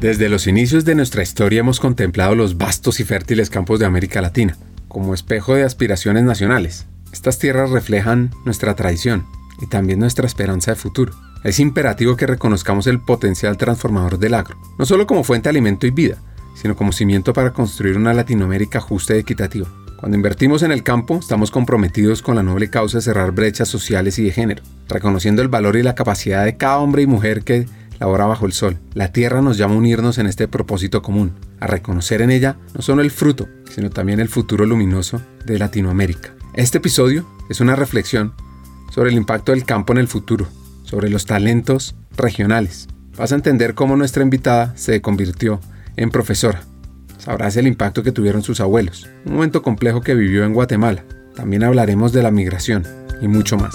Desde los inicios de nuestra historia hemos contemplado los vastos y fértiles campos de América Latina, como espejo de aspiraciones nacionales. Estas tierras reflejan nuestra tradición y también nuestra esperanza de futuro. Es imperativo que reconozcamos el potencial transformador del agro, no solo como fuente de alimento y vida, sino como cimiento para construir una Latinoamérica justa y equitativa. Cuando invertimos en el campo, estamos comprometidos con la noble causa de cerrar brechas sociales y de género, reconociendo el valor y la capacidad de cada hombre y mujer que labora bajo el sol. La tierra nos llama a unirnos en este propósito común, a reconocer en ella no solo el fruto, sino también el futuro luminoso de Latinoamérica. Este episodio es una reflexión sobre el impacto del campo en el futuro, sobre los talentos regionales. Vas a entender cómo nuestra invitada se convirtió en profesora. Sabrás el impacto que tuvieron sus abuelos, un momento complejo que vivió en Guatemala. También hablaremos de la migración y mucho más.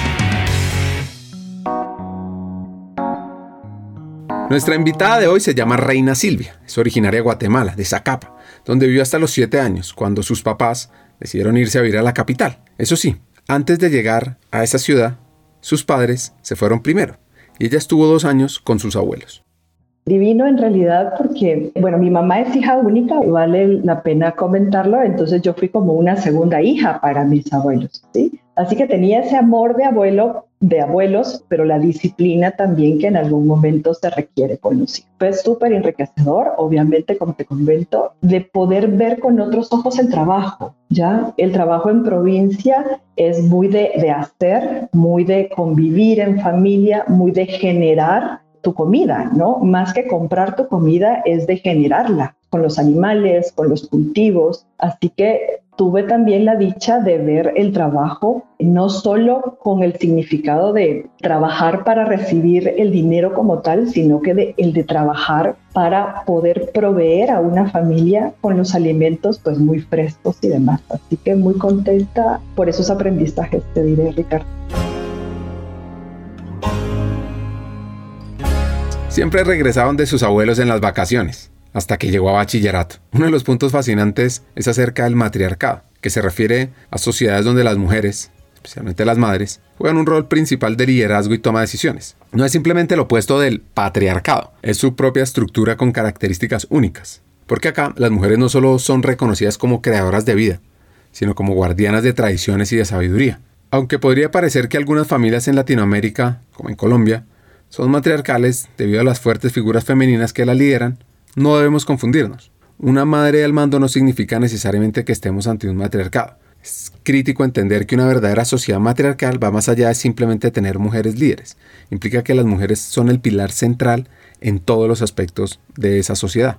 Nuestra invitada de hoy se llama Reina Silvia, es originaria de Guatemala, de Zacapa, donde vivió hasta los 7 años, cuando sus papás decidieron irse a vivir a la capital. Eso sí, antes de llegar a esa ciudad, sus padres se fueron primero, y ella estuvo dos años con sus abuelos. Divino en realidad porque, bueno, mi mamá es hija única, vale la pena comentarlo, entonces yo fui como una segunda hija para mis abuelos, ¿sí? Así que tenía ese amor de abuelo, de abuelos, pero la disciplina también que en algún momento se requiere con los hijos. Fue súper enriquecedor, obviamente, como te comento, de poder ver con otros ojos el trabajo, ¿ya? El trabajo en provincia es muy de, de hacer, muy de convivir en familia, muy de generar tu comida, ¿no? Más que comprar tu comida es de generarla con los animales, con los cultivos. Así que tuve también la dicha de ver el trabajo no solo con el significado de trabajar para recibir el dinero como tal, sino que de, el de trabajar para poder proveer a una familia con los alimentos pues muy frescos y demás. Así que muy contenta por esos aprendizajes, te diré, Ricardo. Siempre regresaban de sus abuelos en las vacaciones hasta que llegó a bachillerato. Uno de los puntos fascinantes es acerca del matriarcado, que se refiere a sociedades donde las mujeres, especialmente las madres, juegan un rol principal de liderazgo y toma de decisiones. No es simplemente lo opuesto del patriarcado, es su propia estructura con características únicas. Porque acá las mujeres no solo son reconocidas como creadoras de vida, sino como guardianas de tradiciones y de sabiduría. Aunque podría parecer que algunas familias en Latinoamérica, como en Colombia, son matriarcales debido a las fuertes figuras femeninas que la lideran, no debemos confundirnos. Una madre al mando no significa necesariamente que estemos ante un matriarcado. Es crítico entender que una verdadera sociedad matriarcal va más allá de simplemente tener mujeres líderes. Implica que las mujeres son el pilar central en todos los aspectos de esa sociedad.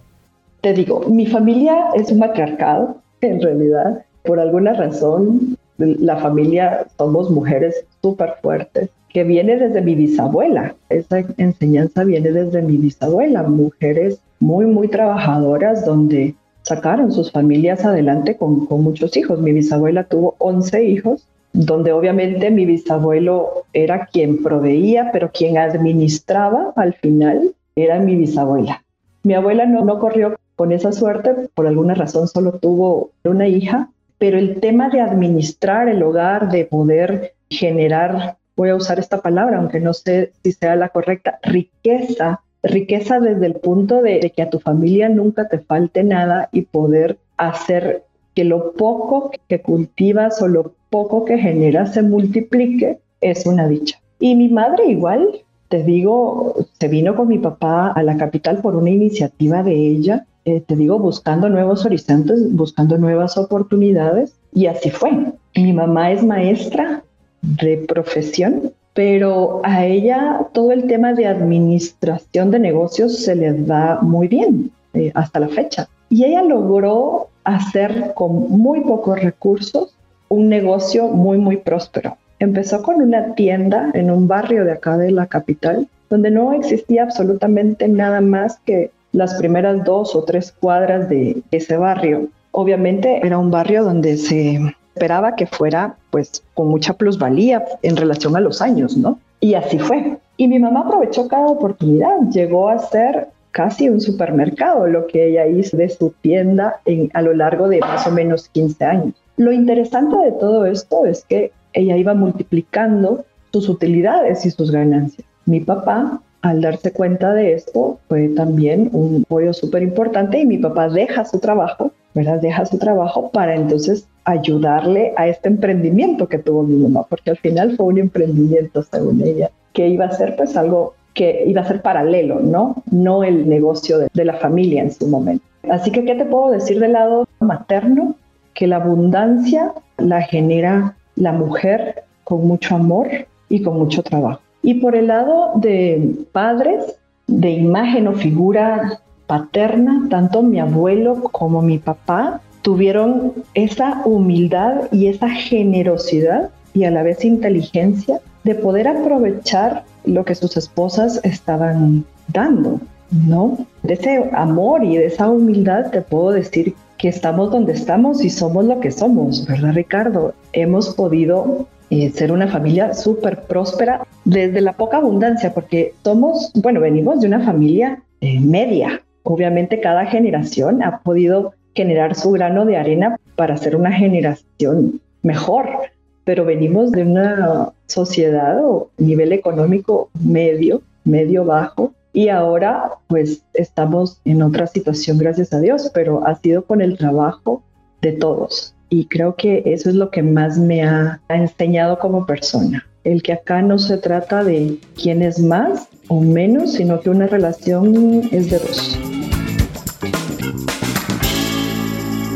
Te digo, mi familia es un matriarcado, en realidad. Por alguna razón, la familia somos mujeres súper fuertes que viene desde mi bisabuela. Esa enseñanza viene desde mi bisabuela, mujeres muy, muy trabajadoras donde sacaron sus familias adelante con, con muchos hijos. Mi bisabuela tuvo 11 hijos, donde obviamente mi bisabuelo era quien proveía, pero quien administraba al final era mi bisabuela. Mi abuela no, no corrió con esa suerte, por alguna razón solo tuvo una hija, pero el tema de administrar el hogar, de poder generar voy a usar esta palabra, aunque no sé si sea la correcta, riqueza, riqueza desde el punto de, que a tu familia nunca te falte nada y poder hacer que lo poco que cultivas o lo poco que generas se multiplique, es una dicha. Y mi madre igual, te digo, se vino con mi papá a la capital por una iniciativa de ella, eh, te digo, buscando nuevos horizontes, buscando nuevas oportunidades, y así fue. Mi mamá es maestra de profesión, pero a ella todo el tema de administración de negocios se le da muy bien eh, hasta la fecha. Y ella logró hacer con muy pocos recursos un negocio muy, muy próspero. Empezó con una tienda en un barrio de acá de la capital, donde no existía absolutamente nada más que las primeras dos o tres cuadras de ese barrio. Obviamente era un barrio donde se esperaba que fuera pues con mucha plusvalía en relación a los años, ¿no? Y así fue. Y mi mamá aprovechó cada oportunidad, llegó a ser casi un supermercado lo que ella hizo de su tienda en, a lo largo de más o menos 15 años. Lo interesante de todo esto es que ella iba multiplicando sus utilidades y sus ganancias. Mi papá, al darse cuenta de esto, fue también un apoyo súper importante y mi papá deja su trabajo, ¿verdad? Deja su trabajo para entonces ayudarle a este emprendimiento que tuvo mi mamá, porque al final fue un emprendimiento, según ella, que iba a ser pues algo que iba a ser paralelo, ¿no? No el negocio de, de la familia en su momento. Así que, ¿qué te puedo decir del lado materno? Que la abundancia la genera la mujer con mucho amor y con mucho trabajo. Y por el lado de padres, de imagen o figura paterna, tanto mi abuelo como mi papá tuvieron esa humildad y esa generosidad y a la vez inteligencia de poder aprovechar lo que sus esposas estaban dando, ¿no? De ese amor y de esa humildad te puedo decir que estamos donde estamos y somos lo que somos, ¿verdad, Ricardo? Hemos podido eh, ser una familia súper próspera desde la poca abundancia, porque somos, bueno, venimos de una familia eh, media. Obviamente cada generación ha podido generar su grano de arena para ser una generación mejor, pero venimos de una sociedad o nivel económico medio, medio bajo, y ahora pues estamos en otra situación, gracias a Dios, pero ha sido con el trabajo de todos. Y creo que eso es lo que más me ha, enseñado como persona. El que acá no se trata de quién es más o menos, sino que una relación es de dos.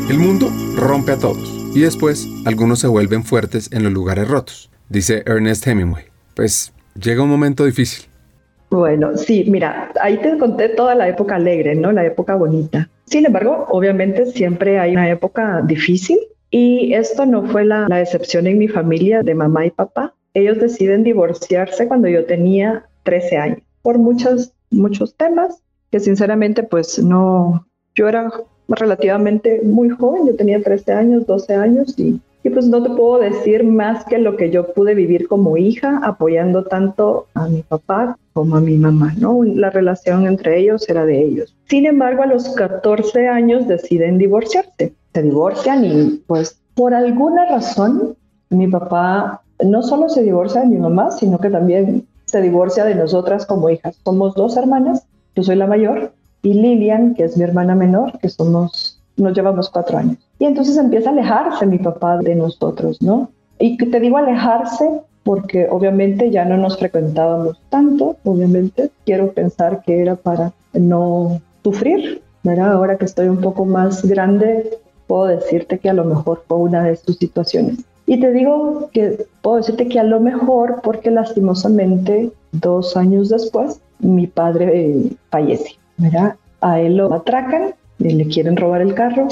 El mundo rompe a todos y después algunos se vuelven fuertes en los lugares rotos, dice Ernest Hemingway. Pues llega un momento difícil bueno, sí, mira, ahí te conté toda la época alegre, ¿no? La época bonita. Sin embargo, obviamente siempre hay una época difícil y esto no fue la, excepción en mi familia de mamá y papá. Ellos deciden divorciarse cuando yo tenía 13 años por muchos, muchos temas que sinceramente pues no, yo era relativamente muy joven, yo tenía 13 años, 12 años y y pues no te puedo decir más que lo que yo pude vivir como hija, apoyando tanto a mi papá como a mi mamá, ¿no? La relación entre ellos era de ellos. Sin embargo, a los 14 años deciden divorciarse. Se divorcian y pues por alguna razón mi papá no solo se divorcia de mi mamá, sino que también se divorcia de nosotras como hijas. Somos dos hermanas, yo soy la mayor, y Lilian, que es mi hermana menor, que somos, nos llevamos cuatro años. Y entonces empieza a alejarse mi papá de nosotros, ¿no? Y te digo alejarse porque obviamente ya no nos frecuentábamos tanto, obviamente quiero pensar que era para no sufrir, ¿verdad? Ahora que estoy un poco más grande, puedo decirte que a lo mejor fue una de sus situaciones. Y te digo que puedo decirte que a lo mejor porque lastimosamente dos años después mi padre eh, fallece. A él lo atracan, le quieren robar el carro,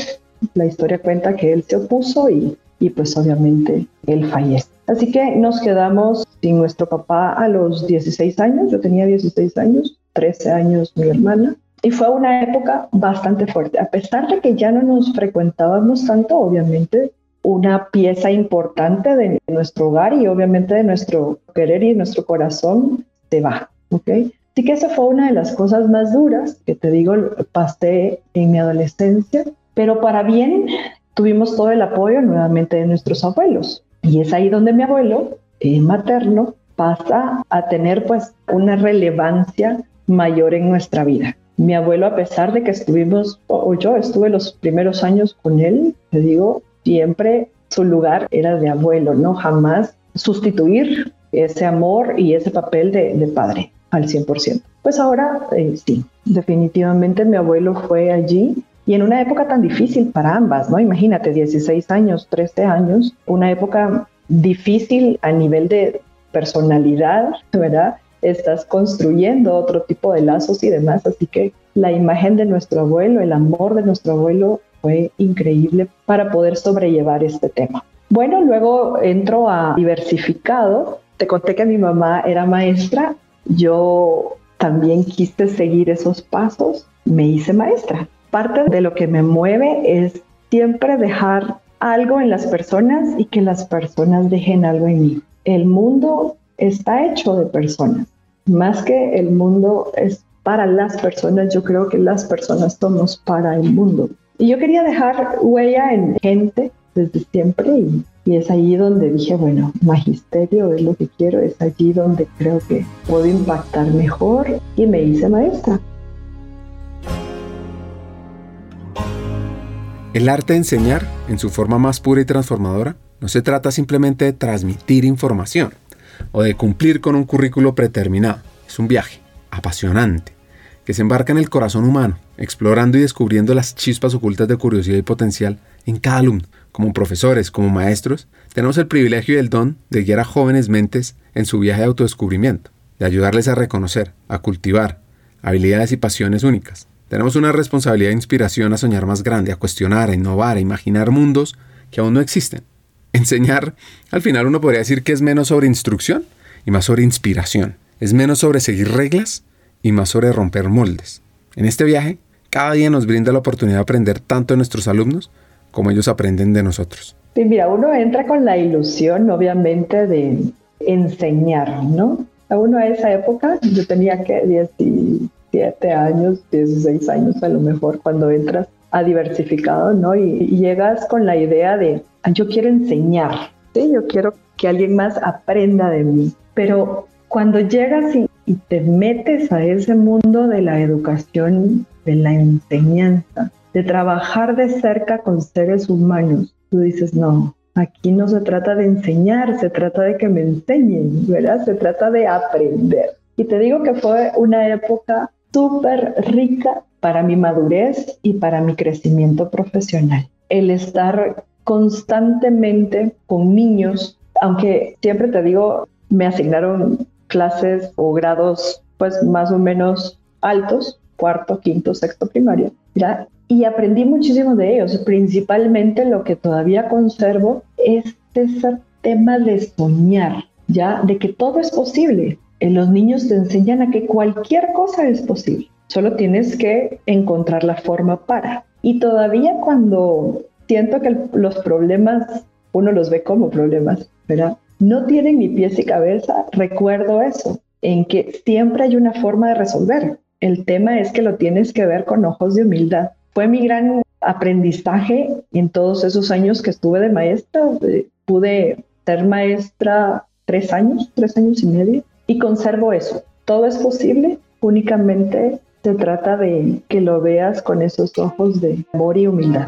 la historia cuenta que él se opuso y, y pues obviamente él fallece. Así que nos quedamos sin nuestro papá a los 16 años, yo tenía 16 años, 13 años mi hermana, y fue una época bastante fuerte. A pesar de que ya no nos frecuentábamos tanto, obviamente una pieza importante de nuestro hogar y obviamente de nuestro querer y nuestro corazón se va, ¿ok? Así que esa fue una de las cosas más duras que te digo, pasé en mi adolescencia pero para bien, tuvimos todo el apoyo nuevamente de nuestros abuelos. Y es ahí donde mi abuelo eh, materno pasa a tener pues una relevancia mayor en nuestra vida. Mi abuelo, a pesar de que estuvimos, o yo estuve los primeros años con él, te digo, siempre su lugar era de abuelo, no jamás sustituir ese amor y ese papel de, padre. al 100%. Pues ahora eh, sí, definitivamente mi abuelo fue allí y en una época tan difícil para ambas, ¿no? Imagínate, 16 años, 13 años, una época difícil a nivel de personalidad, ¿verdad? Estás construyendo otro tipo de lazos y demás, así que la imagen de nuestro abuelo, el amor de nuestro abuelo fue increíble para poder sobrellevar este tema. Bueno, luego entro a diversificado. Te conté que mi mamá era maestra. Yo también quise seguir esos pasos. Me hice maestra parte de lo que me mueve es siempre dejar algo en las personas y que las personas dejen algo en mí. El mundo está hecho de personas. Más que el mundo es para las personas, yo creo que las personas somos para el mundo. Y yo quería dejar huella en gente desde siempre y, es allí donde dije, bueno, magisterio es lo que quiero, es allí donde creo que puedo impactar mejor y me hice maestra. El arte de enseñar, en su forma más pura y transformadora, no se trata simplemente de transmitir información o de cumplir con un currículo predeterminado. Es un viaje apasionante que se embarca en el corazón humano, explorando y descubriendo las chispas ocultas de curiosidad y potencial en cada alumno. Como profesores, como maestros, tenemos el privilegio y el don de guiar a jóvenes mentes en su viaje de autodescubrimiento, de ayudarles a reconocer, a cultivar habilidades y pasiones únicas, tenemos una responsabilidad de inspiración a soñar más grande, a cuestionar, a innovar, a imaginar mundos que aún no existen. Enseñar, al final uno podría decir que es menos sobre instrucción y más sobre inspiración. Es menos sobre seguir reglas y más sobre romper moldes. En este viaje, cada día nos brinda la oportunidad de aprender tanto de nuestros alumnos como ellos aprenden de nosotros. Sí, mira, uno entra con la ilusión, obviamente, de enseñar, ¿no? A uno a esa época, yo tenía que 10 años, 16 años a lo mejor cuando entras a diversificado, ¿no? Y, llegas con la idea de, ah, yo quiero enseñar, ¿sí? Yo quiero que alguien más aprenda de mí. Pero cuando llegas y, y te metes a ese mundo de la educación, de la enseñanza, de trabajar de cerca con seres humanos, tú dices, no, aquí no se trata de enseñar, se trata de que me enseñen, ¿verdad? Se trata de aprender. Y te digo que fue una época súper rica para mi madurez y para mi crecimiento profesional. El estar constantemente con niños, aunque siempre te digo, me asignaron clases o grados pues más o menos altos, cuarto, quinto, sexto primaria, ¿ya? y aprendí muchísimo de ellos. Principalmente lo que todavía conservo es ese tema de soñar, ya, de que todo es posible, los niños te enseñan a que cualquier cosa es posible. Solo tienes que encontrar la forma para. Y todavía cuando siento que los problemas, uno los ve como problemas, ¿verdad? No tienen ni pies y cabeza, recuerdo eso, en que siempre hay una forma de resolver. El tema es que lo tienes que ver con ojos de humildad. Fue mi gran aprendizaje en todos esos años que estuve de maestra. Pude ser maestra tres años, tres años y medio y conservo eso. Todo es posible, únicamente se trata de que lo veas con esos ojos de amor y humildad.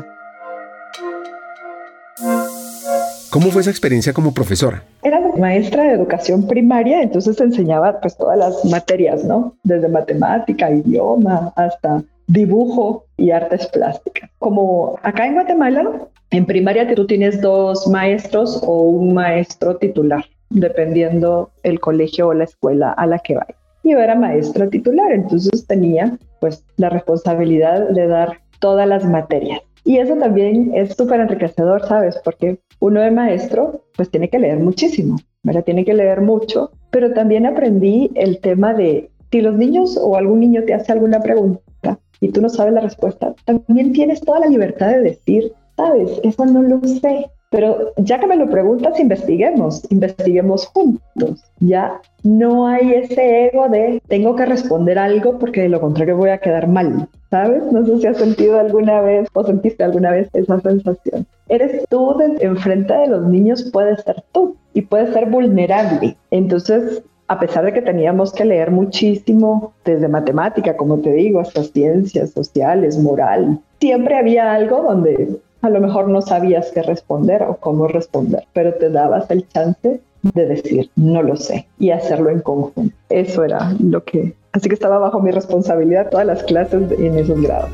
¿Cómo fue esa experiencia como profesora? Era maestra de educación primaria, entonces enseñaba pues todas las materias, ¿no? Desde matemática, idioma, hasta dibujo y artes plásticas. Como acá en Guatemala, en primaria tú tienes dos maestros o un maestro titular dependiendo el colegio o la escuela a la que vaya. Yo era maestra titular, entonces tenía pues la responsabilidad de dar todas las materias. Y eso también es súper enriquecedor, ¿sabes? Porque uno de maestro pues tiene que leer muchísimo, ¿verdad? Tiene que leer mucho, pero también aprendí el tema de si los niños o algún niño te hace alguna pregunta y tú no sabes la respuesta, también tienes toda la libertad de decir, sabes, eso no lo sé, pero ya que me lo preguntas, investiguemos, investiguemos juntos. Ya no hay ese ego de tengo que responder algo porque de lo contrario voy a quedar mal, ¿sabes? No sé si has sentido alguna vez o sentiste alguna vez esa sensación. Eres tú enfrente de los niños, puedes ser tú y puedes ser vulnerable. Entonces, a pesar de que teníamos que leer muchísimo, desde matemática, como te digo, hasta ciencias sociales, moral, siempre había algo donde a lo mejor no sabías qué responder o cómo responder, pero te dabas el chance de decir, no lo sé, y hacerlo en conjunto. Eso era lo que... Así que estaba bajo mi responsabilidad todas las clases en esos grados.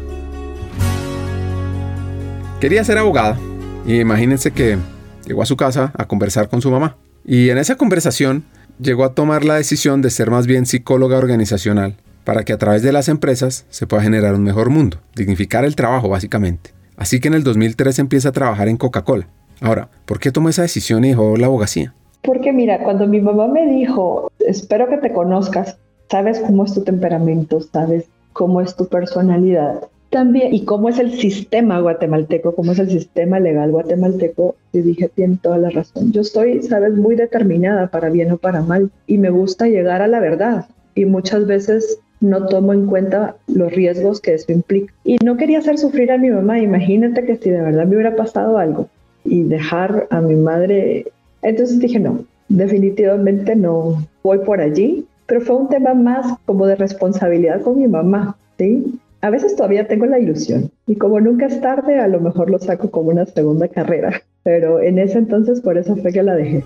Quería ser abogada y imagínense que llegó a su casa a conversar con su mamá. Y en esa conversación llegó a tomar la decisión de ser más bien psicóloga organizacional para que a través de las empresas se pueda generar un mejor mundo, dignificar el trabajo básicamente. Así que en el 2003 empieza a trabajar en Coca-Cola. Ahora, ¿por qué tomó esa decisión y dejó la abogacía? Porque mira, cuando mi mamá me dijo, espero que te conozcas, sabes cómo es tu temperamento, sabes cómo es tu personalidad, también, y cómo es el sistema guatemalteco, cómo es el sistema legal guatemalteco, y dije, tiene toda la razón. Yo estoy, sabes, muy determinada para bien o para mal, y me gusta llegar a la verdad. Y muchas veces no tomo en cuenta los riesgos que eso implica. Y no quería hacer sufrir a mi mamá. Imagínate que si de verdad me hubiera pasado algo y dejar a mi madre. Entonces dije, no, definitivamente no voy por allí. Pero fue un tema más como de responsabilidad con mi mamá, ¿sí? a veces todavía tengo la ilusión y como nunca es tarde, a lo mejor lo saco como una segunda carrera, pero en ese entonces por eso fue que la dejé.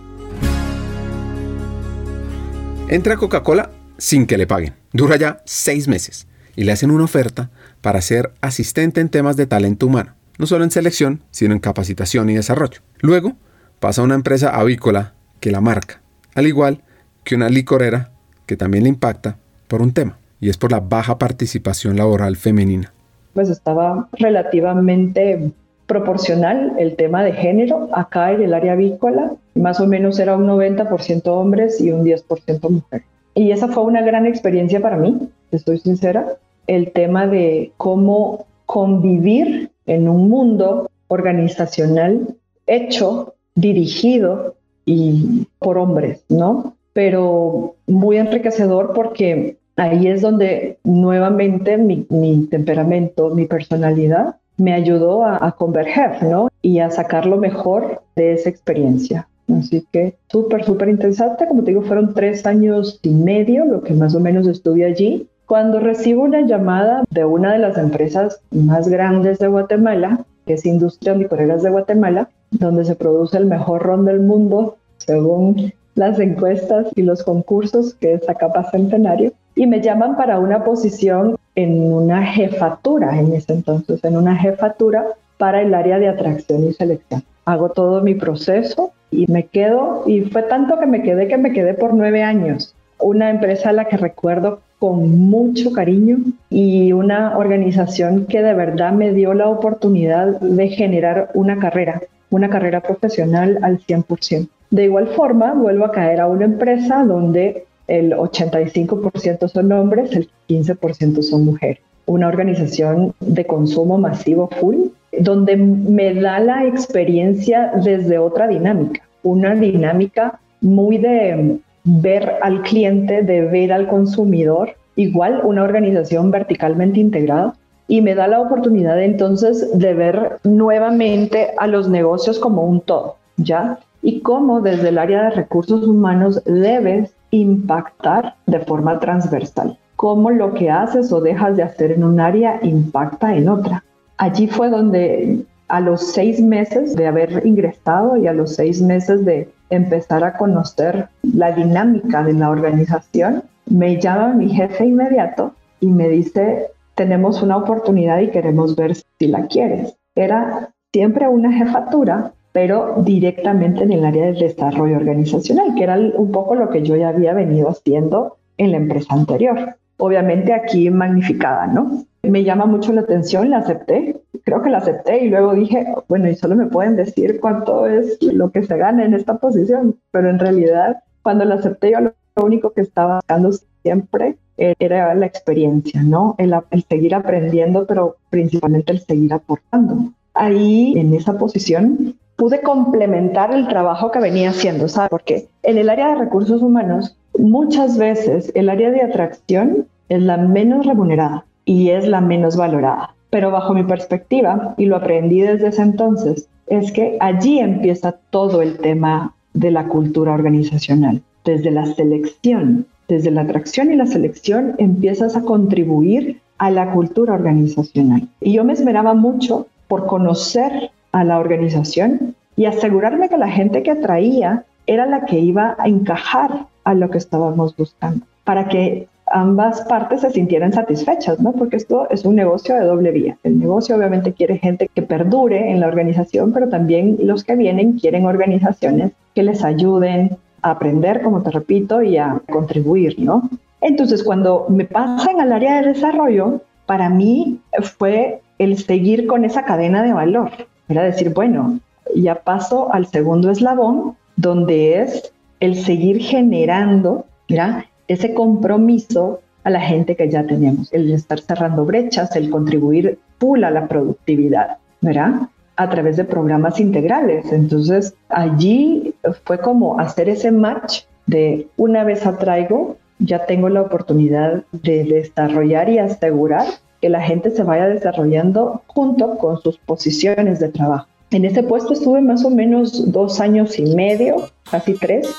Entra Coca-Cola sin que le paguen. Dura ya seis meses y le hacen una oferta para ser asistente en temas de talento humano, no solo en selección, sino en capacitación y desarrollo. Luego pasa a una empresa avícola que la marca, al igual que una licorera que también le impacta por un tema y es por la baja participación laboral femenina. Pues estaba relativamente proporcional el tema de género acá en el área avícola, más o menos era un 90% hombres y un 10% mujeres. Y esa fue una gran experiencia para mí, estoy sincera, el tema de cómo convivir en un mundo organizacional hecho, dirigido y por hombres, ¿no? Pero muy enriquecedor porque ahí es donde nuevamente mi, temperamento, mi personalidad me ayudó a, converger, ¿no? Y a sacar lo mejor de esa experiencia. Así que súper, súper interesante. Como te digo, fueron tres años y medio lo que más o menos estuve allí. Cuando recibo una llamada de una de las empresas más grandes de Guatemala, que es Industrias Licoreras de Guatemala, donde se produce el mejor ron del mundo, según las encuestas y los concursos, que es Acapa Centenario, y me llaman para una posición en una jefatura en ese entonces, en una jefatura para el área de atracción y selección. Hago todo mi proceso y me quedo, y fue tanto que me quedé que me quedé por nueve años. Una empresa a la que recuerdo con mucho cariño y una organización que de verdad me dio la oportunidad de generar una carrera, una carrera profesional al 100%. De igual forma, vuelvo a caer a una empresa donde el 85% son hombres, el 15% son mujeres. Una organización de consumo masivo full, donde me da la experiencia desde otra dinámica, una dinámica muy de ver al cliente, de ver al consumidor, igual una organización verticalmente integrada, y me da la oportunidad entonces de ver nuevamente a los negocios como un todo, ¿ya? Y cómo desde el área de recursos humanos debes impactar de forma transversal, cómo lo que haces o dejas de hacer en un área impacta en otra. Allí fue donde a los seis meses de haber ingresado y a los seis meses de empezar a conocer la dinámica de la organización, me llama mi jefe inmediato y me dice, tenemos una oportunidad y queremos ver si la quieres. Era siempre una jefatura, pero directamente en el área del desarrollo organizacional, que era un poco lo que yo ya había venido haciendo en la empresa anterior. Obviamente aquí magnificada, ¿no? Me llama mucho la atención, la acepté, creo que la acepté y luego dije, bueno, y solo me pueden decir cuánto es lo que se gana en esta posición, pero en realidad cuando la acepté yo lo único que estaba buscando siempre era la experiencia, ¿no? El, el seguir aprendiendo, pero principalmente el seguir aportando. Ahí, en esa posición, pude complementar el trabajo que venía haciendo, ¿sabes? Porque en el área de recursos humanos, muchas veces el área de atracción es la menos remunerada y es la menos valorada. Pero bajo mi perspectiva, y lo aprendí desde ese entonces, es que allí empieza todo el tema de la cultura organizacional, desde la selección, desde la atracción y la selección empiezas a contribuir a la cultura organizacional. Y yo me esmeraba mucho por conocer a la organización y asegurarme que la gente que atraía era la que iba a encajar a lo que estábamos buscando, para que ambas partes se sintieran satisfechas, ¿no? Porque esto es un negocio de doble vía. El negocio obviamente quiere gente que perdure en la organización, pero también los que vienen quieren organizaciones que les ayuden a aprender, como te repito, y a contribuir, ¿no? Entonces, cuando me pasan al área de desarrollo, para mí fue el seguir con esa cadena de valor. Era decir, bueno, ya paso al segundo eslabón, donde es el seguir generando ¿ya? Ese compromiso a la gente que ya tenemos, el estar cerrando brechas, el contribuir full a la productividad, ¿verdad? A través de programas integrales. Entonces, allí fue como hacer ese match de una vez atraigo, ya tengo la oportunidad de desarrollar y asegurar que la gente se vaya desarrollando junto con sus posiciones de trabajo. En ese puesto estuve más o menos dos años y medio, casi tres.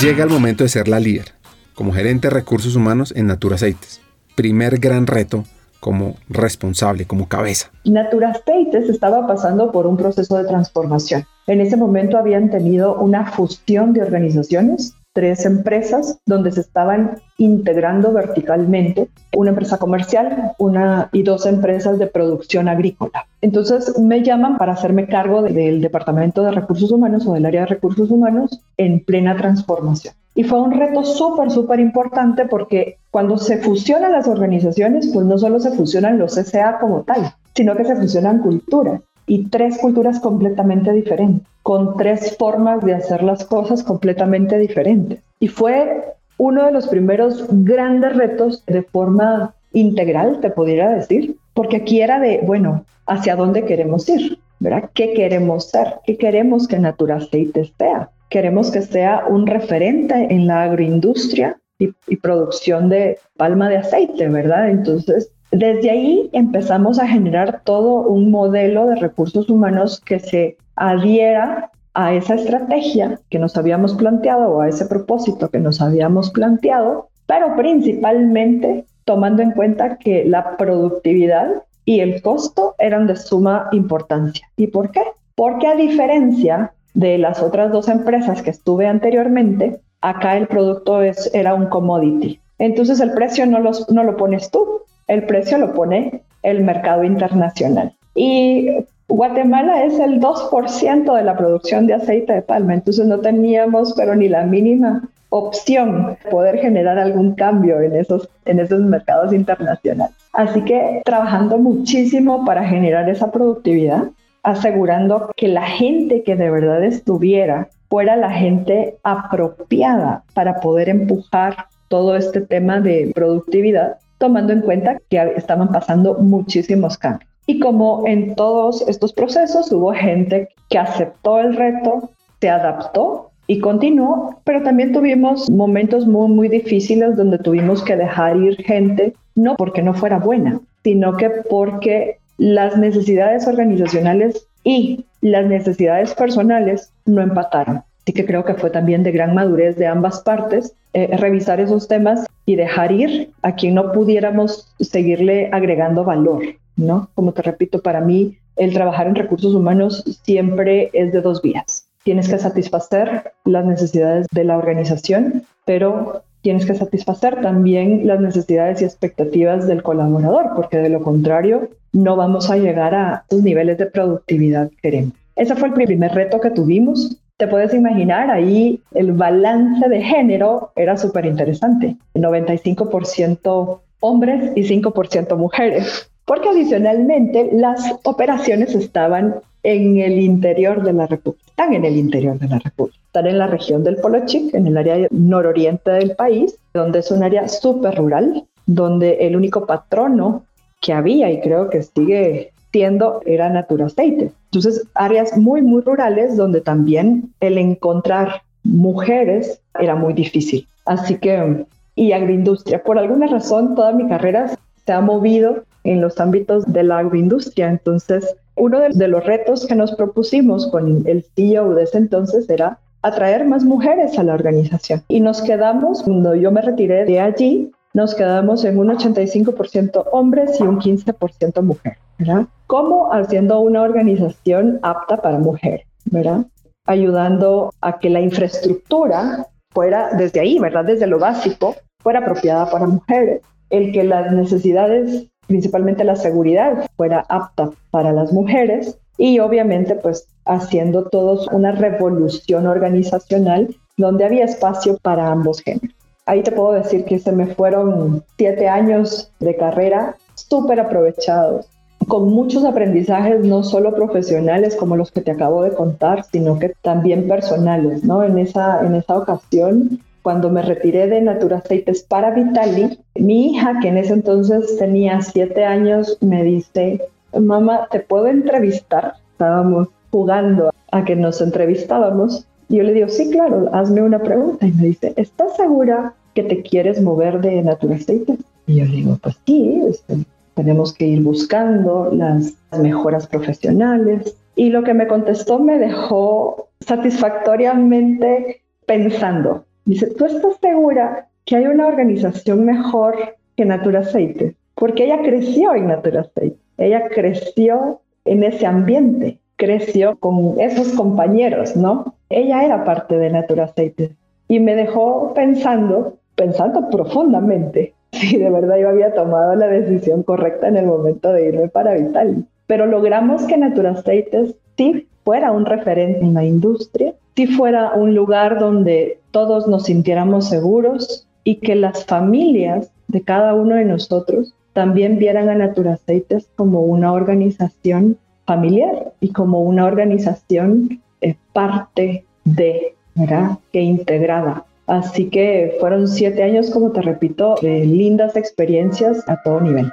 Llega el momento de ser la líder, como gerente de recursos humanos en Natura Aceites. Primer gran reto como responsable, como cabeza. Natura Aceites estaba pasando por un proceso de transformación. En ese momento habían tenido una fusión de organizaciones tres empresas donde se estaban integrando verticalmente, una empresa comercial una, y dos empresas de producción agrícola. Entonces me llaman para hacerme cargo del Departamento de Recursos Humanos o del área de recursos humanos en plena transformación. Y fue un reto súper, súper importante porque cuando se fusionan las organizaciones, pues no solo se fusionan los SA como tal, sino que se fusionan culturas y tres culturas completamente diferentes, con tres formas de hacer las cosas completamente diferentes. Y fue uno de los primeros grandes retos de forma integral, te podría decir, porque aquí era de, bueno, ¿hacia dónde queremos ir? ¿Verdad? ¿Qué queremos ser? ¿Qué queremos que Natura Aceite sea? Queremos que sea un referente en la agroindustria y, y producción de palma de aceite, ¿verdad? Entonces, desde ahí empezamos a generar todo un modelo de recursos humanos que se adhiera a esa estrategia que nos habíamos planteado o a ese propósito que nos habíamos planteado, pero principalmente tomando en cuenta que la productividad y el costo eran de suma importancia. ¿Y por qué? Porque a diferencia de las otras dos empresas que estuve anteriormente, acá el producto es, era un commodity. Entonces el precio no, lo pones tú, el precio lo pone el mercado internacional. Y Guatemala es el 2% de la producción de aceite de palma, entonces no teníamos pero ni la mínima opción de poder generar algún cambio en esos, en esos mercados internacionales. Así que trabajando muchísimo para generar esa productividad, asegurando que la gente que de verdad estuviera fuera la gente apropiada para poder empujar todo este tema de productividad tomando en cuenta que estaban pasando muchísimos cambios. Y como en todos estos procesos hubo gente que aceptó el reto, se adaptó y continuó, pero también tuvimos momentos muy, muy difíciles donde tuvimos que dejar ir gente, no porque no fuera buena, sino que porque las necesidades organizacionales y las necesidades personales no empataron. Así que creo que fue también de gran madurez de ambas partes eh, revisar esos temas y dejar ir a quien no pudiéramos seguirle agregando valor, ¿no? Como te repito, para mí el trabajar en recursos humanos siempre es de dos vías. Tienes que satisfacer las necesidades de la organización, pero tienes que satisfacer también las necesidades y expectativas del colaborador, porque de lo contrario no vamos a llegar a los niveles de productividad que queremos. Ese fue el primer reto que tuvimos te puedes imaginar, ahí el balance de género era súper interesante. 95% hombres y 5% mujeres. Porque adicionalmente las operaciones estaban en el interior de la República, están en el interior de la República. Están en la región del Polo Chic, en el área nororiente del país, donde es un área súper rural, donde el único patrono que había, y creo que sigue siendo, era Natura Aceite. Entonces, áreas muy, muy rurales donde también el encontrar mujeres era muy difícil. Así que, y agroindustria, por alguna razón, toda mi carrera se ha movido en los ámbitos de la agroindustria. Entonces, uno de, los retos que nos propusimos con el CEO de ese entonces era atraer más mujeres a la organización. Y nos quedamos, cuando yo me retiré de allí, nos quedamos en un 85% hombres y un 15% mujeres. ¿verdad? ¿Cómo haciendo una organización apta para mujeres, verdad? ayudando a que la infraestructura fuera desde ahí, ¿verdad? Desde lo básico, fuera apropiada para mujeres, el que las necesidades, principalmente la seguridad, fuera apta para las mujeres y obviamente pues haciendo todos una revolución organizacional donde había espacio para ambos géneros. Ahí te puedo decir que se me fueron siete años de carrera súper aprovechados, con muchos aprendizajes, no solo profesionales como los que te acabo de contar, sino que también personales, ¿no? En esa, en esa ocasión, cuando me retiré de Natura Aceites para Vitali, mi hija, que en ese entonces tenía siete años, me dice, mamá, ¿te puedo entrevistar? Estábamos jugando a que nos entrevistábamos. Y yo le digo, sí, claro, hazme una pregunta. Y me dice, ¿estás segura que te quieres mover de Natura Aceites? Y yo le digo, pues sí, este, tenemos que ir buscando las mejoras profesionales. Y lo que me contestó me dejó satisfactoriamente pensando. Dice, ¿tú estás segura que hay una organización mejor que Natura Aceites? Porque ella creció en Natura Aceites. Ella creció en ese ambiente, creció con esos compañeros, ¿no? Ella era parte de Natura Aceites y me dejó pensando pensando profundamente si de verdad yo había tomado la decisión correcta en el momento de irme para Vitali. Pero logramos que Natura Aceites sí fuera un referente en la industria, sí fuera un lugar donde todos nos sintiéramos seguros y que las familias de cada uno de nosotros también vieran a Natura Aceites como una organización familiar y como una organización eh, parte de, ¿verdad? Que integraba Así que fueron siete años, como te repito, de lindas experiencias a todo nivel.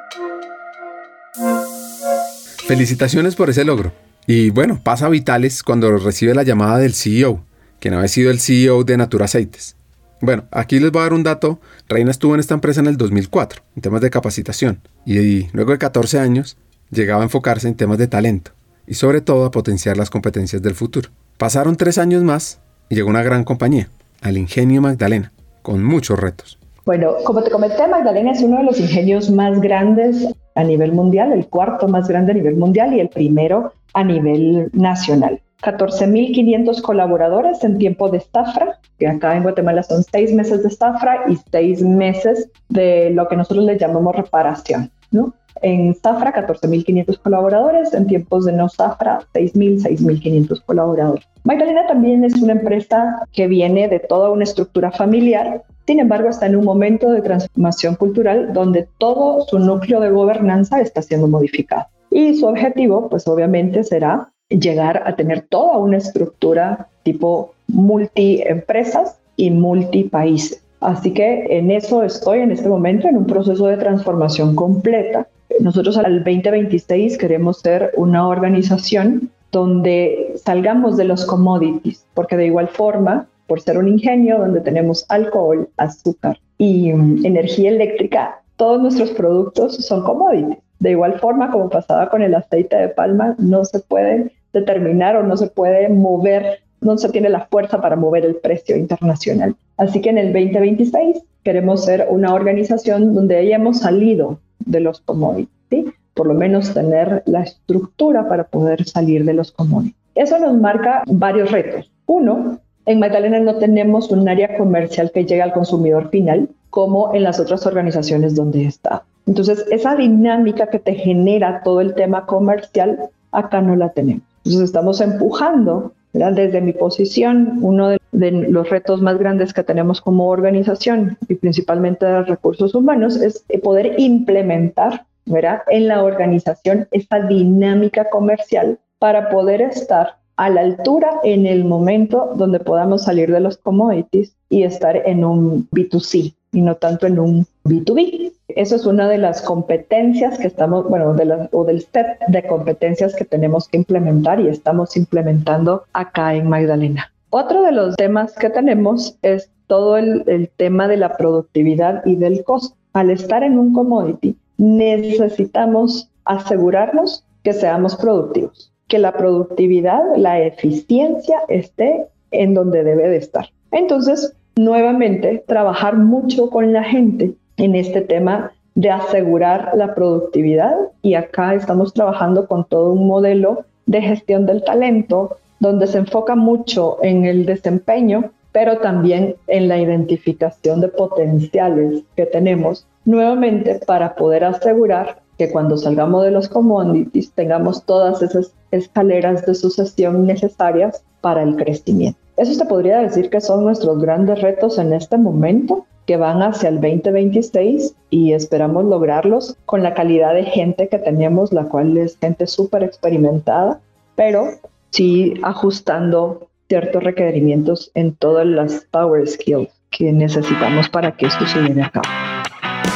Felicitaciones por ese logro. Y bueno, pasa Vitales cuando recibe la llamada del CEO, que no había sido el CEO de Natura Aceites. Bueno, aquí les voy a dar un dato. Reina estuvo en esta empresa en el 2004, en temas de capacitación, y luego de 14 años llegaba a enfocarse en temas de talento, y sobre todo a potenciar las competencias del futuro. Pasaron tres años más y llegó una gran compañía, al ingenio Magdalena, con muchos retos. Bueno, como te comenté, Magdalena es uno de los ingenios más grandes a nivel mundial, el cuarto más grande a nivel mundial y el primero a nivel nacional. 14.500 colaboradores en tiempo de estafra, que acá en Guatemala son seis meses de estafra y seis meses de lo que nosotros le llamamos reparación. ¿no? En Zafra, 14.500 colaboradores, en tiempos de no Zafra, 6.000, 6.500 colaboradores. Magdalena también es una empresa que viene de toda una estructura familiar, sin embargo está en un momento de transformación cultural donde todo su núcleo de gobernanza está siendo modificado. Y su objetivo, pues obviamente será llegar a tener toda una estructura tipo multi-empresas y multi-países. Así que en eso estoy en este momento, en un proceso de transformación completa. Nosotros al 2026 queremos ser una organización donde salgamos de los commodities, porque de igual forma, por ser un ingenio donde tenemos alcohol, azúcar y mm, energía eléctrica, todos nuestros productos son commodities. De igual forma, como pasaba con el aceite de palma, no se puede determinar o no se puede mover, no se tiene la fuerza para mover el precio internacional. Así que en el 2026 queremos ser una organización donde hayamos salido de los commodities, por lo menos tener la estructura para poder salir de los commodities. Eso nos marca varios retos. Uno, en Magdalena no tenemos un área comercial que llegue al consumidor final como en las otras organizaciones donde está. Entonces, esa dinámica que te genera todo el tema comercial, acá no la tenemos. Entonces, estamos empujando, desde mi posición, uno de los retos más grandes que tenemos como organización y principalmente de recursos humanos es poder implementar ¿verdad? en la organización esta dinámica comercial para poder estar a la altura en el momento donde podamos salir de los commodities y estar en un B2C y no tanto en un B2B. Eso es una de las competencias que estamos, bueno, de o del set de competencias que tenemos que implementar y estamos implementando acá en Magdalena. Otro de los temas que tenemos es todo el, tema de la productividad y del costo. Al estar en un commodity, necesitamos asegurarnos que seamos productivos, que la productividad, la eficiencia esté en donde debe de estar. Entonces, nuevamente, trabajar mucho con la gente en este tema de asegurar la productividad y acá estamos trabajando con todo un modelo de gestión del talento donde se enfoca mucho en el desempeño, pero también en la identificación de potenciales que tenemos, nuevamente para poder asegurar que cuando salgamos de los commodities tengamos todas esas escaleras de sucesión necesarias para el crecimiento. Eso se podría decir que son nuestros grandes retos en este momento, que van hacia el 2026 y esperamos lograrlos con la calidad de gente que tenemos, la cual es gente súper experimentada, pero sí ajustando ciertos requerimientos en todas las power skills que necesitamos para que esto se lleve a cabo.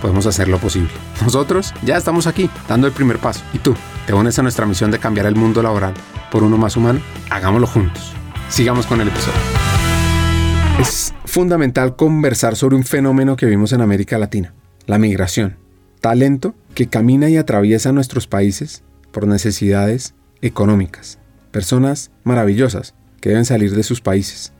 podemos hacer lo posible. Nosotros ya estamos aquí, dando el primer paso. ¿Y tú? ¿Te unes a nuestra misión de cambiar el mundo laboral por uno más humano? Hagámoslo juntos. Sigamos con el episodio. Es fundamental conversar sobre un fenómeno que vimos en América Latina, la migración. Talento que camina y atraviesa nuestros países por necesidades económicas. Personas maravillosas que deben salir de sus países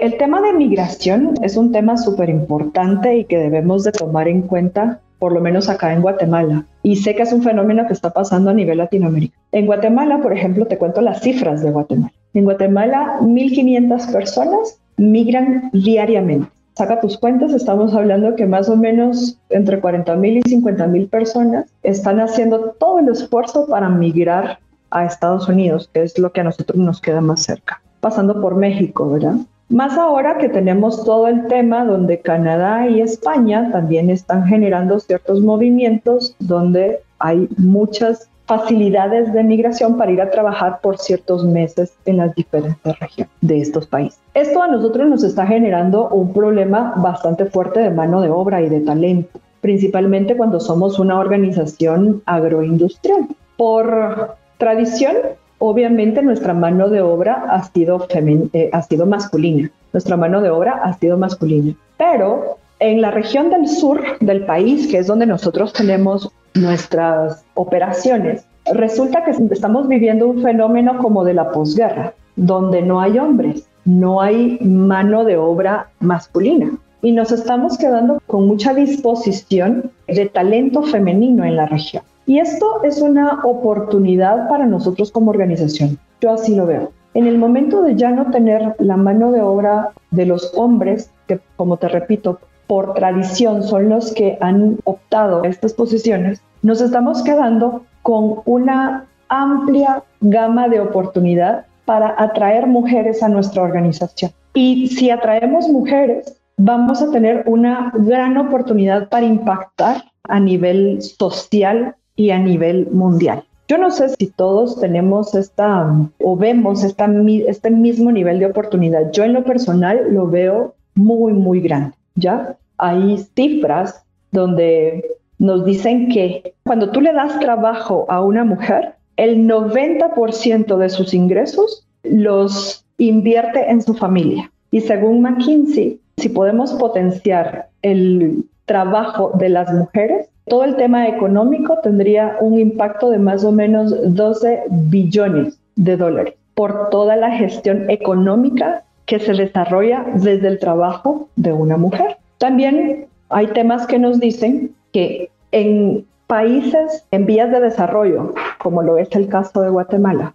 el tema de migración es un tema súper importante y que debemos de tomar en cuenta, por lo menos acá en Guatemala. Y sé que es un fenómeno que está pasando a nivel Latinoamérica. En Guatemala, por ejemplo, te cuento las cifras de Guatemala. En Guatemala, 1.500 personas migran diariamente. Saca tus cuentas, estamos hablando que más o menos entre 40.000 y 50.000 personas están haciendo todo el esfuerzo para migrar a Estados Unidos, que es lo que a nosotros nos queda más cerca, pasando por México, ¿verdad? Más ahora que tenemos todo el tema donde Canadá y España también están generando ciertos movimientos donde hay muchas facilidades de migración para ir a trabajar por ciertos meses en las diferentes regiones de estos países. Esto a nosotros nos está generando un problema bastante fuerte de mano de obra y de talento, principalmente cuando somos una organización agroindustrial. Por tradición, obviamente nuestra mano de obra ha sido, eh, ha sido masculina. Nuestra mano de obra ha sido masculina. Pero en la región del sur del país, que es donde nosotros tenemos nuestras operaciones, resulta que estamos viviendo un fenómeno como de la posguerra, donde no hay hombres, no hay mano de obra masculina. Y nos estamos quedando con mucha disposición de talento femenino en la región. Y esto es una oportunidad para nosotros como organización. Yo así lo veo. En el momento de ya no tener la mano de obra de los hombres, que como te repito, por tradición son los que han optado a estas posiciones, nos estamos quedando con una amplia gama de oportunidad para atraer mujeres a nuestra organización. Y si atraemos mujeres, vamos a tener una gran oportunidad para impactar a nivel social y a nivel mundial. Yo no sé si todos tenemos esta o vemos esta, este mismo nivel de oportunidad. Yo en lo personal lo veo muy, muy grande. ¿Ya? Hay cifras donde nos dicen que cuando tú le das trabajo a una mujer, el 90% de sus ingresos los invierte en su familia. Y según McKinsey, si podemos potenciar el trabajo de las mujeres, todo el tema económico tendría un impacto de más o menos 12 billones de dólares por toda la gestión económica que se desarrolla desde el trabajo de una mujer. También hay temas que nos dicen que en países en vías de desarrollo, como lo es el caso de Guatemala.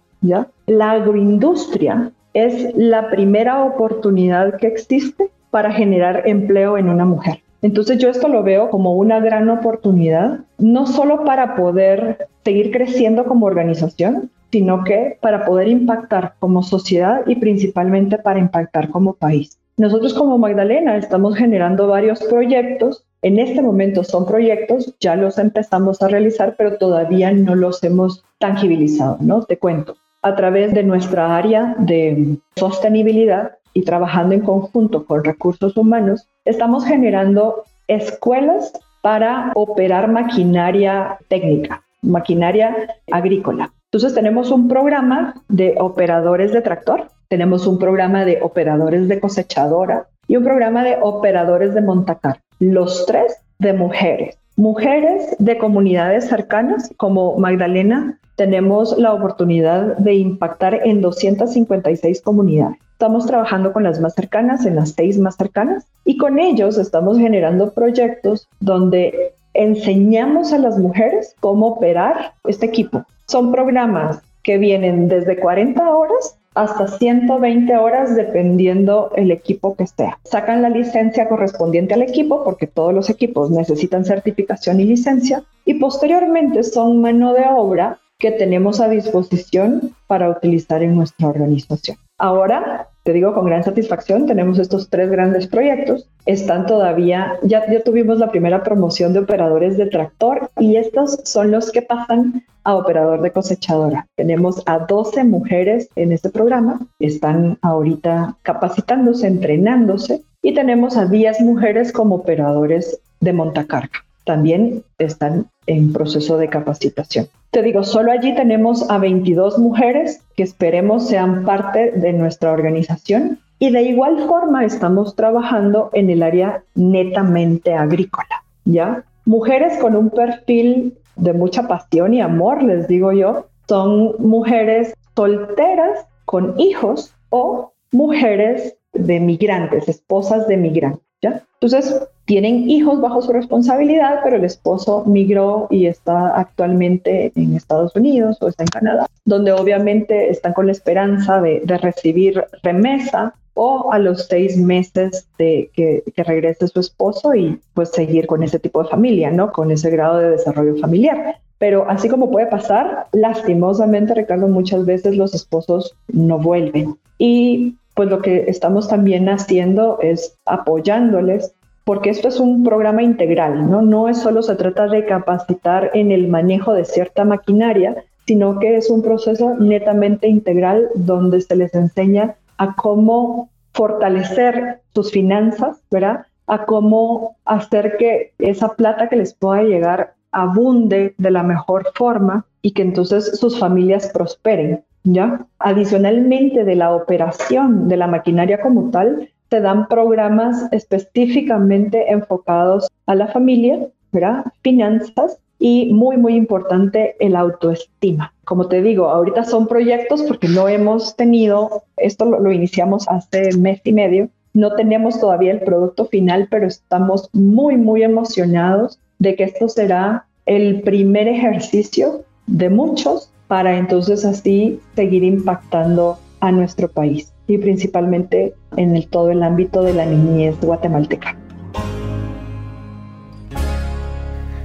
La agroindustria es la primera oportunidad que existe para generar empleo en una mujer. Entonces yo esto lo veo como una gran oportunidad, no solo para poder seguir creciendo como organización, sino que para poder impactar como sociedad y principalmente para impactar como país. Nosotros como Magdalena estamos generando varios proyectos. En este momento son proyectos, ya los empezamos a realizar, pero todavía no los hemos tangibilizado, ¿no? Te cuento. a través de nuestra área de sostenibilidad y trabajando en conjunto con recursos humanos, estamos generando escuelas para operar maquinaria técnica, maquinaria agrícola. Entonces tenemos un programa de operadores de tractor, tenemos un programa de operadores de cosechadora y un programa de operadores de montacar. Los tres de mujeres. Mujeres de comunidades cercanas como Magdalena, tenemos la oportunidad de impactar en 256 comunidades. Estamos trabajando con las más cercanas, en las seis más cercanas, y con ellos estamos generando proyectos donde enseñamos a las mujeres cómo operar este equipo. Son programas que vienen desde 40 horas hasta 120 horas dependiendo el equipo que sea. Sacan la licencia correspondiente al equipo porque todos los equipos necesitan certificación y licencia y posteriormente son mano de obra que tenemos a disposición para utilizar en nuestra organización. Ahora, te digo con gran satisfacción, tenemos estos tres grandes proyectos. Están todavía, ya, ya tuvimos la primera promoción de operadores de tractor y estos son los que pasan a operador de cosechadora. Tenemos a 12 mujeres en este programa, están ahorita capacitándose, entrenándose y tenemos a 10 mujeres como operadores de montacarga. También están en proceso de capacitación. Te digo, solo allí tenemos a 22 mujeres que esperemos sean parte de nuestra organización y de igual forma estamos trabajando en el área netamente agrícola, ¿ya? Mujeres con un perfil de mucha pasión y amor, les digo yo, son mujeres solteras con hijos o mujeres de migrantes, esposas de migrantes, ¿ya? Entonces, tienen hijos bajo su responsabilidad, pero el esposo migró y está actualmente en Estados Unidos o está en Canadá, donde obviamente están con la esperanza de, recibir remesa o a los seis meses de que, regrese su esposo y pues seguir con ese tipo de familia, ¿no? Con ese grado de desarrollo familiar. Pero así como puede pasar, lastimosamente, Ricardo, muchas veces los esposos no vuelven. Y pues lo que estamos también haciendo es apoyándoles porque esto es un programa integral, ¿no? No es solo se trata de capacitar en el manejo de cierta maquinaria, sino que es un proceso netamente integral donde se les enseña a cómo fortalecer sus finanzas, ¿verdad? A cómo hacer que esa plata que les pueda llegar abunde de la mejor forma y que entonces sus familias prosperen, ¿ya? Adicionalmente de la operación de la maquinaria como tal, se dan programas específicamente enfocados a la familia, ¿verdad? Finanzas y muy, muy importante el autoestima. Como te digo, ahorita son proyectos porque no hemos tenido, esto lo, iniciamos hace mes y medio, no tenemos todavía el producto final, pero estamos muy, muy emocionados de que esto será el primer ejercicio de muchos para entonces así seguir impactando a nuestro país y principalmente en todo el ámbito de la niñez guatemalteca.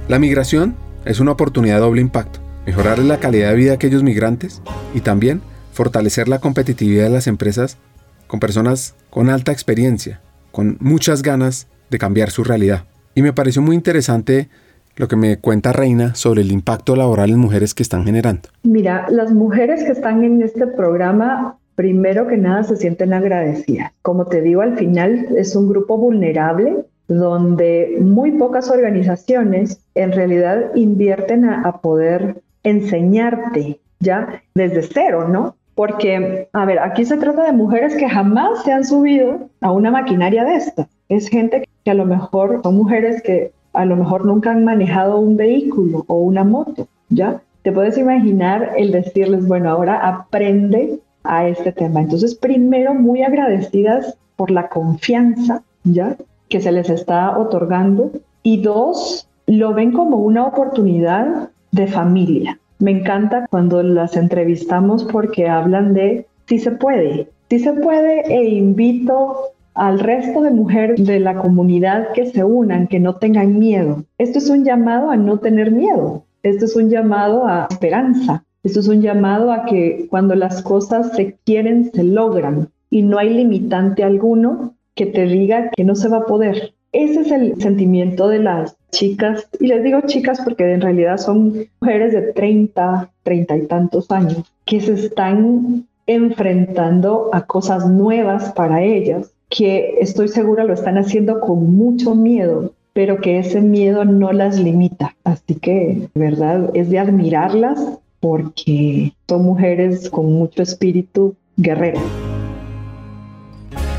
La migración es una oportunidad de doble impacto, mejorar la calidad de vida de aquellos migrantes y también fortalecer la competitividad de las empresas con personas con alta experiencia, con muchas ganas de cambiar su realidad. Y me pareció muy interesante lo que me cuenta Reina sobre el impacto laboral en mujeres que están generando. Mira, las mujeres que están en este programa primero que nada se sienten agradecidas. Como te digo, al final es un grupo vulnerable donde muy pocas organizaciones en realidad invierten a, poder enseñarte ya desde cero, ¿no? Porque, a ver, aquí se trata de mujeres que jamás se han subido a una maquinaria de esta. Es gente que a lo mejor son mujeres que a lo mejor nunca han manejado un vehículo o una moto, ¿ya? Te puedes imaginar el decirles, bueno, ahora aprende a este tema. Entonces, primero, muy agradecidas por la confianza, ¿ya? Que se les está otorgando. Y dos, lo ven como una oportunidad de familia. Me encanta cuando las entrevistamos porque hablan de si se puede, si se puede e invito al resto de mujeres de la comunidad que se unan, que no tengan miedo. Esto es un llamado a no tener miedo. Esto es un llamado a esperanza. Esto es un llamado a que cuando las cosas se quieren, se logran y no hay limitante alguno que te diga que no se va a poder. ese es el sentimiento de las chicas, y les digo chicas porque en realidad son mujeres de 30, 30 y tantos años, que se están enfrentando a cosas nuevas para ellas, que estoy segura lo están haciendo con mucho miedo, pero que ese miedo no las limita. Así que, ¿verdad? Es de admirarlas porque son mujeres con mucho espíritu guerrero.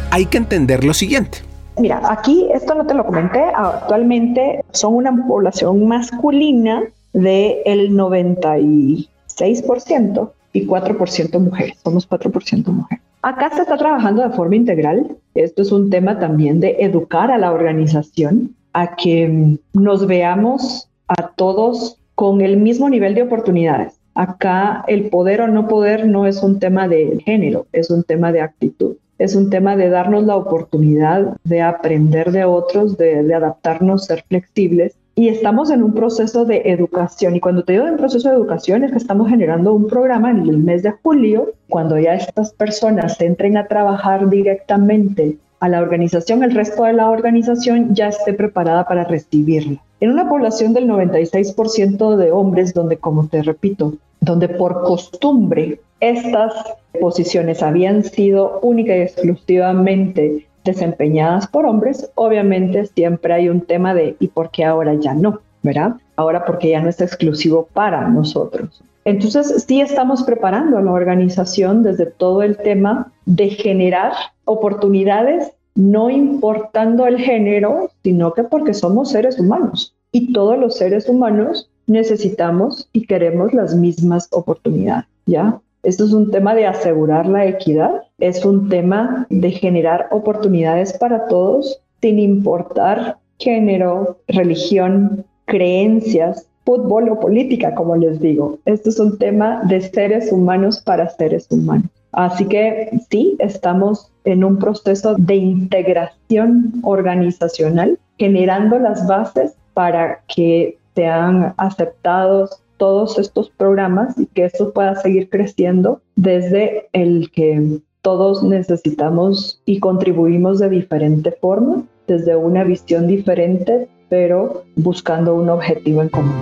Hay que entender lo siguiente. Mira, aquí esto no te lo comenté, actualmente son una población masculina del 96% y 4% mujeres, somos 4% mujeres. Acá se está trabajando de forma integral, esto es un tema también de educar a la organización a que nos veamos a todos con el mismo nivel de oportunidades. Acá el poder o no poder no es un tema de género, es un tema de actitud. Es un tema de darnos la oportunidad de aprender de otros, de, de adaptarnos, ser flexibles y estamos en un proceso de educación. Y cuando te digo en proceso de educación es que estamos generando un programa en el mes de julio, cuando ya estas personas entren a trabajar directamente a la organización, el resto de la organización ya esté preparada para recibirla. En una población del 96% de hombres, donde, como te repito, donde por costumbre estas posiciones habían sido única y exclusivamente desempeñadas por hombres, obviamente siempre hay un tema de ¿y por qué ahora ya no? ¿Verdad? Ahora porque ya no es exclusivo para nosotros. Entonces, sí estamos preparando a la organización desde todo el tema de generar oportunidades, no importando el género, sino que porque somos seres humanos y todos los seres humanos necesitamos y queremos las mismas oportunidades, ¿ya? Esto es un tema de asegurar la equidad, es un tema de generar oportunidades para todos sin importar género, religión, creencias, fútbol o política, como les digo. Esto es un tema de seres humanos para seres humanos. Así que sí, estamos en un proceso de integración organizacional, generando las bases para que sean aceptados todos estos programas y que esto pueda seguir creciendo desde el que todos necesitamos y contribuimos de diferente forma, desde una visión diferente, pero buscando un objetivo en común.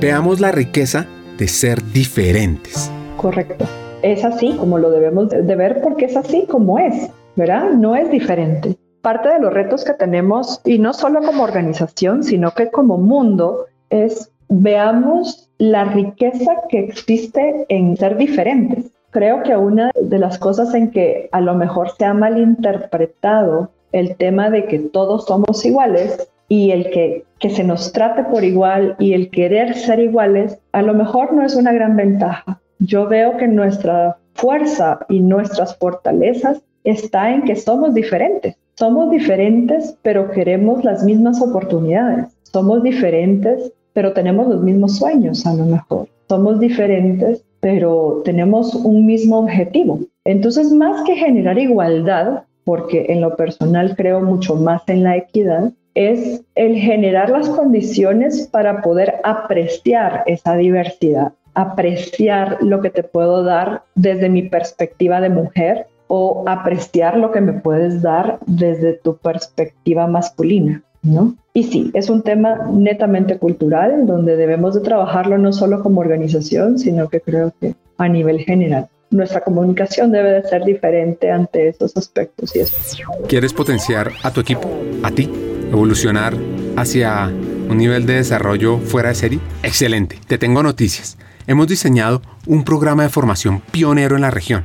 Veamos la riqueza de ser diferentes. Correcto. Es así como lo debemos de ver porque es así como es, ¿verdad? No es diferente parte de los retos que tenemos, y no solo como organización, sino que como mundo, es veamos la riqueza que existe en ser diferentes. Creo que una de las cosas en que a lo mejor se ha malinterpretado el tema de que todos somos iguales y el que, que se nos trate por igual y el querer ser iguales, a lo mejor no es una gran ventaja. Yo veo que nuestra fuerza y nuestras fortalezas está en que somos diferentes somos diferentes, pero queremos las mismas oportunidades. Somos diferentes, pero tenemos los mismos sueños a lo mejor. Somos diferentes, pero tenemos un mismo objetivo. Entonces, más que generar igualdad, porque en lo personal creo mucho más en la equidad, es el generar las condiciones para poder apreciar esa diversidad, apreciar lo que te puedo dar desde mi perspectiva de mujer, o apreciar lo que me puedes dar desde tu perspectiva masculina, ¿no? Y sí, es un tema netamente cultural donde debemos de trabajarlo no solo como organización, sino que creo que a nivel general. Nuestra comunicación debe de ser diferente ante estos aspectos y eso. ¿Quieres potenciar a tu equipo, a ti, evolucionar hacia un nivel de desarrollo fuera de serie? Excelente, te tengo noticias. Hemos diseñado un programa de formación pionero en la región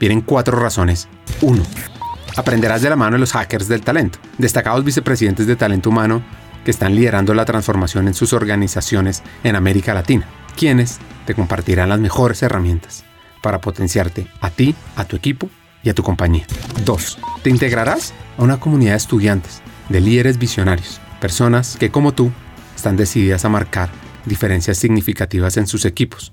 Vienen cuatro razones. 1. Aprenderás de la mano de los hackers del talento, destacados vicepresidentes de talento humano que están liderando la transformación en sus organizaciones en América Latina, quienes te compartirán las mejores herramientas para potenciarte a ti, a tu equipo y a tu compañía. 2 Te integrarás a una comunidad de estudiantes, de líderes visionarios, personas que como tú están decididas a marcar diferencias significativas en sus equipos,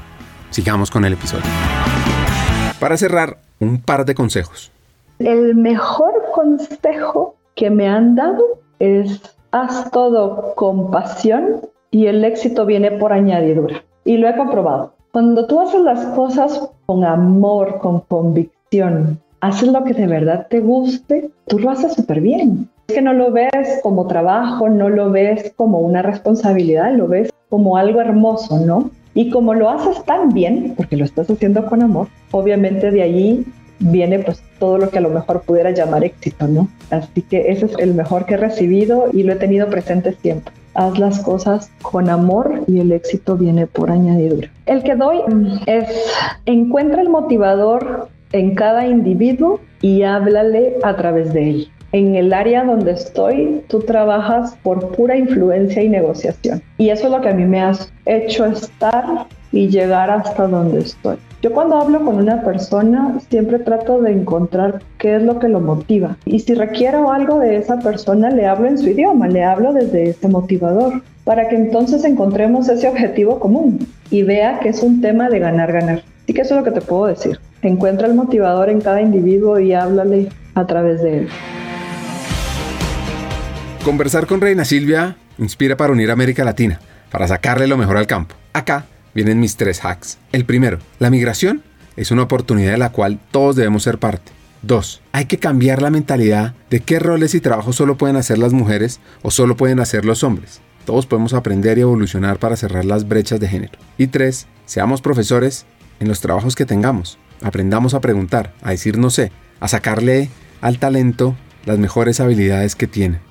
Sigamos con el episodio. Para cerrar, un par de consejos. El mejor consejo que me han dado es haz todo con pasión y el éxito viene por añadidura. Y lo he comprobado. Cuando tú haces las cosas con amor, con convicción, haces lo que de verdad te guste, tú lo haces súper bien. Es que no lo ves como trabajo, no lo ves como una responsabilidad, lo ves como algo hermoso, ¿no? Y como lo haces tan bien, porque lo estás haciendo con amor, obviamente de allí viene pues todo lo que a lo mejor pudiera llamar éxito, ¿no? Así que ese es el mejor que he recibido y lo he tenido presente siempre haz las cosas con amor y el éxito viene por añadidura. El que doy es encuentra el motivador en cada individuo y háblale a través de él. En el área donde estoy, tú trabajas por pura influencia y negociación. Y eso es lo que a mí me ha hecho estar y llegar hasta donde estoy. Yo cuando hablo con una persona siempre trato de encontrar qué es lo que lo motiva. Y si requiero algo de esa persona, le hablo en su idioma, le hablo desde este motivador, para que entonces encontremos ese objetivo común y vea que es un tema de ganar-ganar. Así que eso es lo que te puedo decir. Encuentra el motivador en cada individuo y háblale a través de él. Conversar con Reina Silvia inspira para unir América Latina, para sacarle lo mejor al campo. Acá vienen mis tres hacks. El primero, la migración es una oportunidad de la cual todos debemos ser parte. 2. Hay que cambiar la mentalidad de qué roles y trabajos solo pueden hacer las mujeres o solo pueden hacer los hombres. Todos podemos aprender y evolucionar para cerrar las brechas de género. Y 3. Seamos profesores en los trabajos que tengamos. Aprendamos a preguntar, a decir no sé, a sacarle al talento las mejores habilidades que tiene.